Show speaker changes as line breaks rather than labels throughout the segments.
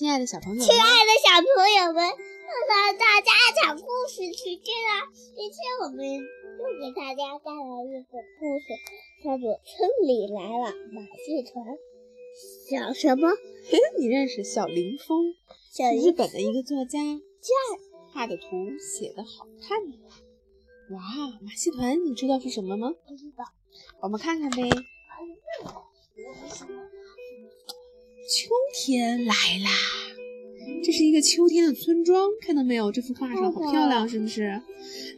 亲爱的小朋友们，
亲爱的小朋友们，又到大家讲故事时间了。今天我们又给大家带来一个故事，叫做《村里来了马戏团》。小什么？
你认识小林峰？
小
日本的一个作家，画的图写的好看。哇，马戏团，你知道是什么吗？
不知道。
我们看看呗。秋天来啦，这是一个秋天的村庄，看到没有？这幅画上好漂亮，是不是？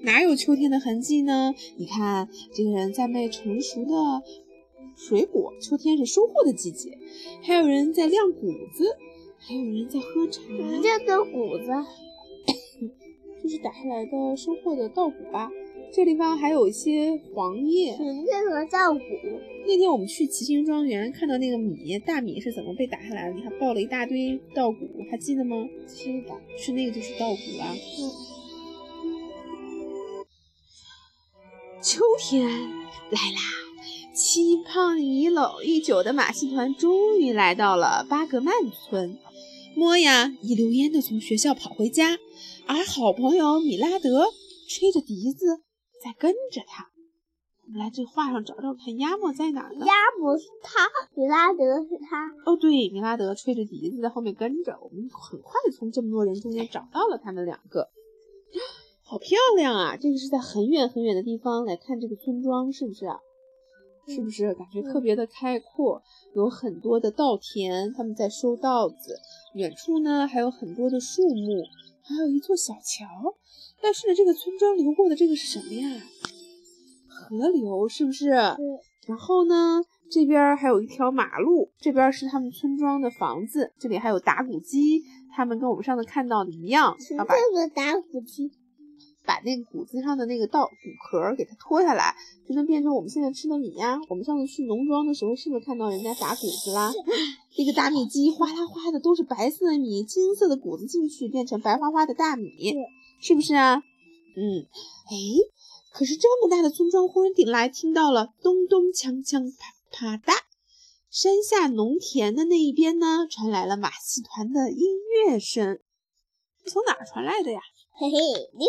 哪有秋天的痕迹呢？你看，这个人在卖成熟的水果，秋天是收获的季节。还有人在晾谷子，还有人在喝茶。什
么叫做谷子？
就是打下来的收获的稻谷吧。这地方还有一些黄叶。
什么叫做稻谷？
那天我们去骑行庄园，看到那个米大米是怎么被打下来的？你还抱了一大堆稻谷，还记得吗？
记得，
是那个就是稻谷啊。
嗯。
秋天来啦，期盼已久已久的马戏团终于来到了巴格曼村。莫呀一溜烟的从学校跑回家，而好朋友米拉德吹着笛子在跟着他。我们来这画上找找看，亚莫在哪呢？
亚莫是他，米拉德是他。
哦，对，米拉德吹着笛子在后面跟着。我们很快从这么多人中间找到了他们两个，好漂亮啊！这个是在很远很远的地方来看这个村庄，是不是啊？是不是感觉特别的开阔？有很多的稻田，他们在收稻子。远处呢还有很多的树木，还有一座小桥。但是呢，这个村庄流过的这个是什么呀？河流是不是？然后呢，这边还有一条马路，这边是他们村庄的房子，这里还有打谷机，他们跟我们上次看到的一样，要把
这个打谷机，
把那个谷子上的那个稻谷壳给它脱下来，就能变成我们现在吃的米呀。我们上次去农庄的时候，是不是看到人家打谷子啦？这个打米机哗啦哗的都是白色的米，金色的谷子进去变成白花花的大米，是不是啊？嗯，哎。可是这么大的村庄，忽然顶来听到了咚咚锵锵啪啪哒，山下农田的那一边呢，传来了马戏团的音乐声。从哪儿传来的呀？
嘿嘿，六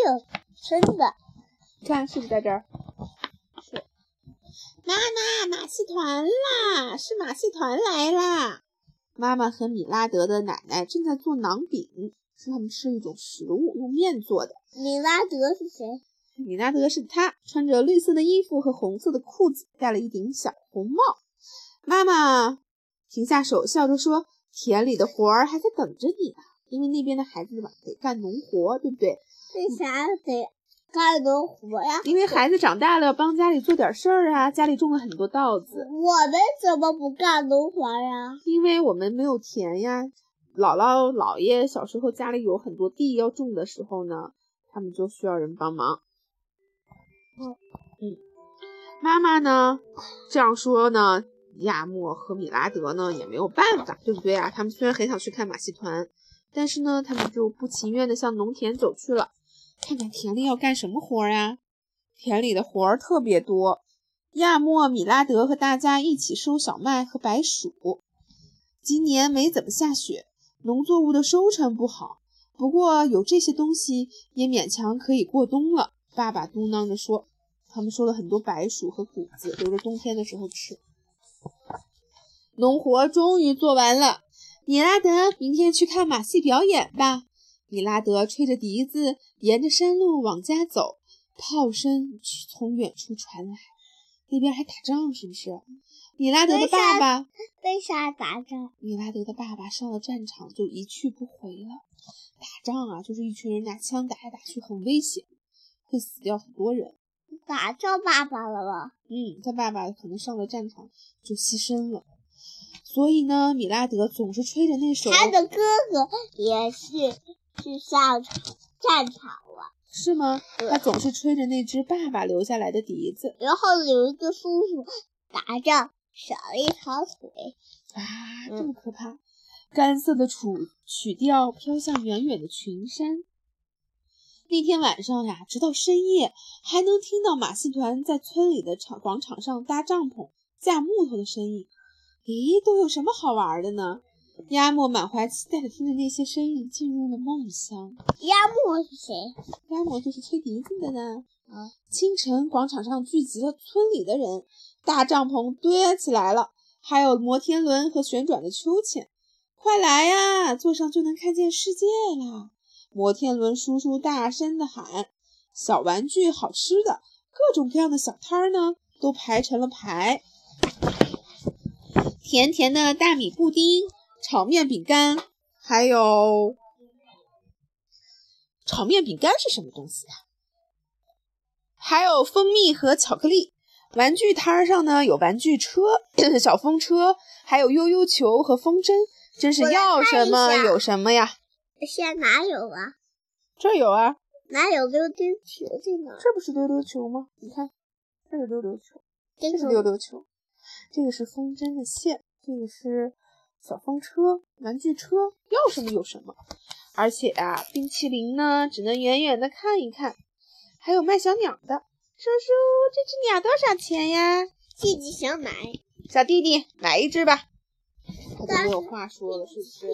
真的，
看是不是在这儿？
是。
妈妈，马戏团啦！是马戏团来啦！妈妈和米拉德的奶奶正在做馕饼，是他们吃一种食物，用面做的。
米拉德是谁？
米拉德是他，穿着绿色的衣服和红色的裤子，戴了一顶小红帽。妈妈停下手，笑着说：“田里的活儿还在等着你呢，因为那边的孩子吧得干农活，对不对？”“
为啥得干农活呀？”“
因为孩子长大了，要帮家里做点事儿啊。家里种了很多稻子。”“
我们怎么不干农活呀？”“
因为我们没有田呀。姥姥姥爷小时候家里有很多地要种的时候呢，他们就需要人帮忙。”
嗯
嗯，妈妈呢？这样说呢，亚莫和米拉德呢也没有办法，对不对啊？他们虽然很想去看马戏团，但是呢，他们就不情愿的向农田走去了，看看田里要干什么活呀？田里的活儿特别多，亚莫、米拉德和大家一起收小麦和白薯。今年没怎么下雪，农作物的收成不好，不过有这些东西也勉强可以过冬了。爸爸嘟囔着说：“他们收了很多白薯和谷子，留着冬天的时候吃。”农活终于做完了，米拉德，明天去看马戏表演吧。米拉德吹着笛子，沿着山路往家走，炮声从远处传来，那边还打仗，是不是？米拉德的爸爸
为啥打仗？
米拉德的爸爸上了战场就一去不回了。打仗啊，就是一群人拿枪打来打去，很危险。会死掉很多人，
打仗爸爸了吗？
嗯，他爸爸可能上了战场就牺牲了，所以呢，米拉德总是吹着那首。
他的哥哥也是去上战场了，
是吗？他总是吹着那只爸爸留下来的笛子。
然后有一个叔叔打仗少了一条腿
啊，这么可怕！干涩的曲曲调飘向远远的群山。那天晚上呀，直到深夜，还能听到马戏团在村里的场广场上搭帐篷、架木头的声音。咦，都有什么好玩的呢？鸭莫满怀期待地听着那些声音，进入了梦乡。
鸭莫是谁？
鸭莫就是吹笛子的呢。啊！清晨，广场上聚集了村里的人，大帐篷堆起来了，还有摩天轮和旋转的秋千。快来呀，坐上就能看见世界啦！摩天轮叔叔大声地喊。小玩具、好吃的，各种各样的小摊儿呢，都排成了排。甜甜的大米布丁、炒面饼干，还有炒面饼干是什么东西呀？还有蜂蜜和巧克力。玩具摊上呢，有玩具车、小风车，还有悠悠球和风筝，真是要什么有什么呀！
现在哪有啊？
这有啊。
哪有溜溜球在哪？
这不是溜溜球吗？你看，这是溜溜球，这是溜溜球，这个是风筝的线，这个是小风车、玩具车，要什么有什么。而且啊，冰淇淋呢，只能远远的看一看。还有卖小鸟的，叔叔，这只鸟多少钱呀？
弟弟想买，
小弟弟买一只吧。他都没有话说了，是不是？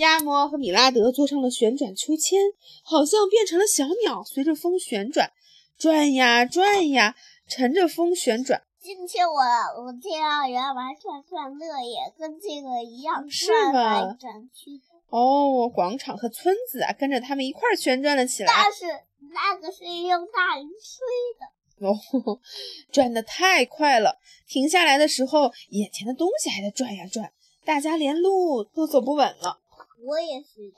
亚摩和米拉德坐上了旋转秋千，好像变成了小鸟，随着风旋转，转呀转呀，乘着风旋转。
今天我我听到圆玩转转乐也跟这个一样转来转去。
哦，广场和村子啊，跟着他们一块旋转了起来。
但是那个是用大鱼吹
的。哦，转的太快了，停下来的时候，眼前的东西还在转呀转，大家连路都走不稳了。
我也是的，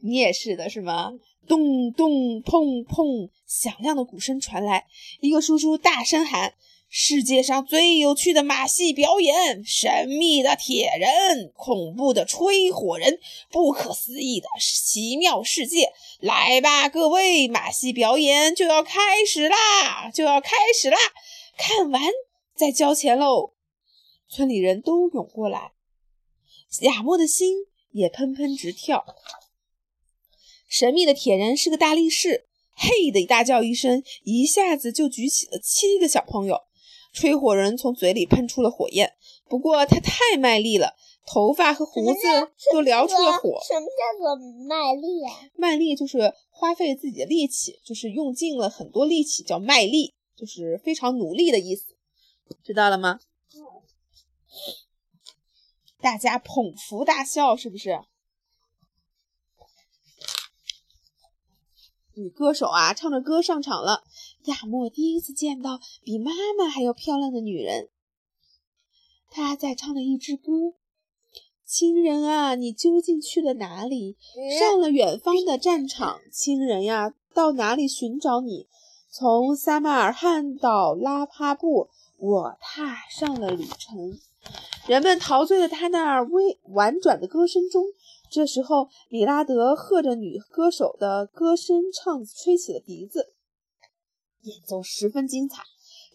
你也是的，是吗？咚咚砰砰，响亮的鼓声传来。一个叔叔大声喊：“世界上最有趣的马戏表演，神秘的铁人，恐怖的吹火人，不可思议的奇妙世界！来吧，各位，马戏表演就要开始啦，就要开始啦！看完再交钱喽！”村里人都涌过来，亚莫的心。也砰砰直跳。神秘的铁人是个大力士，嘿的一大叫一声，一下子就举起了七个小朋友。吹火人从嘴里喷出了火焰，不过他太卖力了，头发和胡子都燎出了火。
什么叫做卖力啊？
卖力就是花费自己的力气，就是用尽了很多力气，叫卖力，就是非常努力的意思。知道了吗？大家捧腹大笑，是不是？女歌手啊，唱着歌上场了。亚莫第一次见到比妈妈还要漂亮的女人。她在唱着一支歌：“亲人啊，你究竟去了哪里？上了远方的战场。亲人呀，到哪里寻找你？从撒马尔罕到拉帕布，我踏上了旅程。”人们陶醉在他那微婉转的歌声中。这时候，米拉德和着女歌手的歌声唱，吹起了笛子，演奏十分精彩。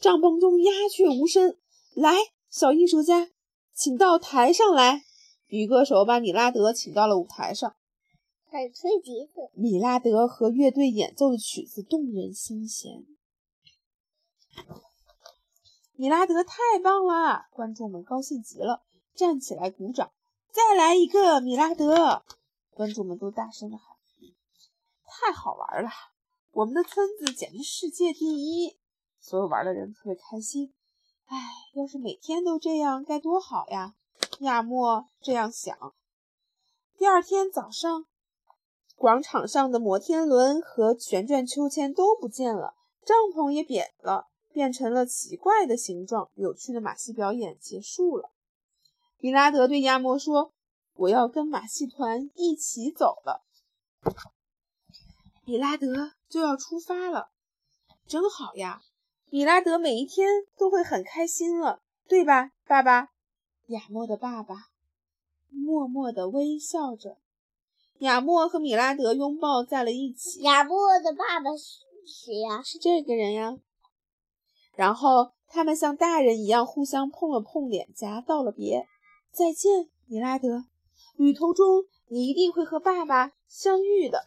帐篷中鸦雀无声。来，小艺术家，请到台上来。女歌手把米拉德请到了舞台上，
开始吹笛子。
米拉德和乐队演奏的曲子动人心弦。米拉德太棒了，观众们高兴极了，站起来鼓掌。再来一个，米拉德！观众们都大声的喊：“太好玩了，我们的村子简直世界第一！”所有玩的人特别开心。哎，要是每天都这样该多好呀！亚莫这样想。第二天早上，广场上的摩天轮和旋转秋千都不见了，帐篷也扁了。变成了奇怪的形状，有趣的马戏表演结束了。米拉德对亚莫说：“我要跟马戏团一起走了。”米拉德就要出发了，真好呀！米拉德每一天都会很开心了，对吧，爸爸？亚莫的爸爸默默地微笑着。亚莫和米拉德拥抱在了一起。
亚莫的爸爸是谁呀？
是这个人呀。然后他们像大人一样互相碰了碰脸颊，道了别。再见，米拉德。旅途中你一定会和爸爸相遇的。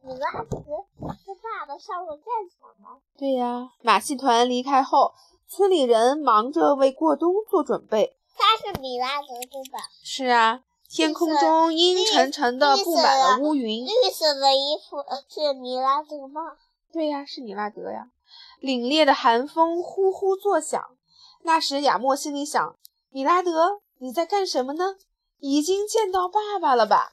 米拉德和爸爸上了战场吗？
对呀。马戏团离开后，村里人忙着为过冬做准备。
他是米拉德对吧？
是啊，天空中阴沉沉的布满了乌云。
绿色的衣服是米拉德吗？
对呀，是米拉德呀。凛冽的寒风呼呼作响。那时亚莫心里想：米拉德，你在干什么呢？已经见到爸爸了吧？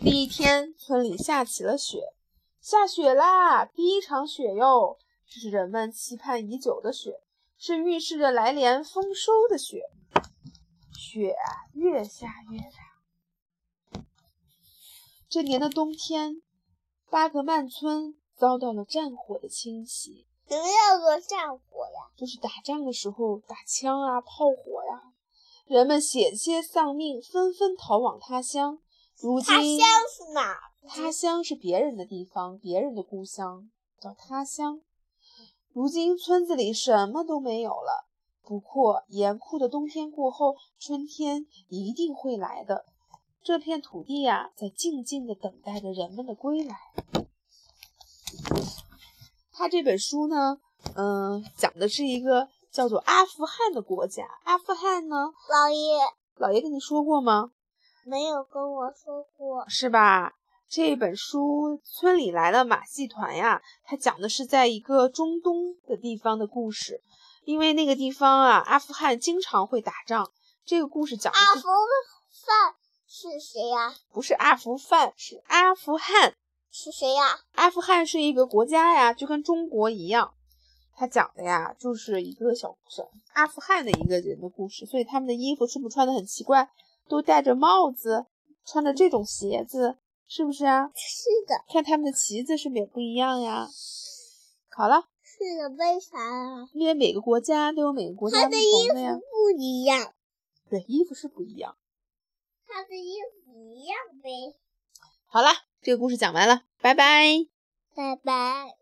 第一天，村里下起了雪，下雪啦！第一场雪哟，这是人们期盼已久的雪，是预示着来年丰收的雪。雪越下越大。这年的冬天，巴格曼村遭到了战火的侵袭。
什么叫做战火呀？
就是打仗的时候打枪啊、炮火呀，人们险些丧命，纷纷逃往他乡。如今，
他乡是哪？
他乡是别人的地方，别人的故乡叫他乡。如今村子里什么都没有了。不过，严酷的冬天过后，春天一定会来的。这片土地呀，在静静地等待着人们的归来。他这本书呢，嗯，讲的是一个叫做阿富汗的国家。阿富汗呢，
老爷，
老爷跟你说过吗？
没有跟我说过，
是吧？这本书《村里来了马戏团》呀，它讲的是在一个中东的地方的故事。因为那个地方啊，阿富汗经常会打仗。这个故事讲的是
阿富汗是谁呀？
不是阿富汗，是阿富汗。
是谁呀？
阿富汗是一个国家呀，就跟中国一样。他讲的呀，就是一个小小阿富汗的一个人的故事。所以他们的衣服是不是穿的很奇怪？都戴着帽子，穿着这种鞋子，是不是啊？
是的。
看他们的旗子是不是也不一样呀？好了。
是的，为啥啊？
因为每个国家都有每个国家
的
衣
服不一样。
对，衣服是不一样。
他的衣服一样呗。
好了，这个故事讲完了，拜拜。
拜拜。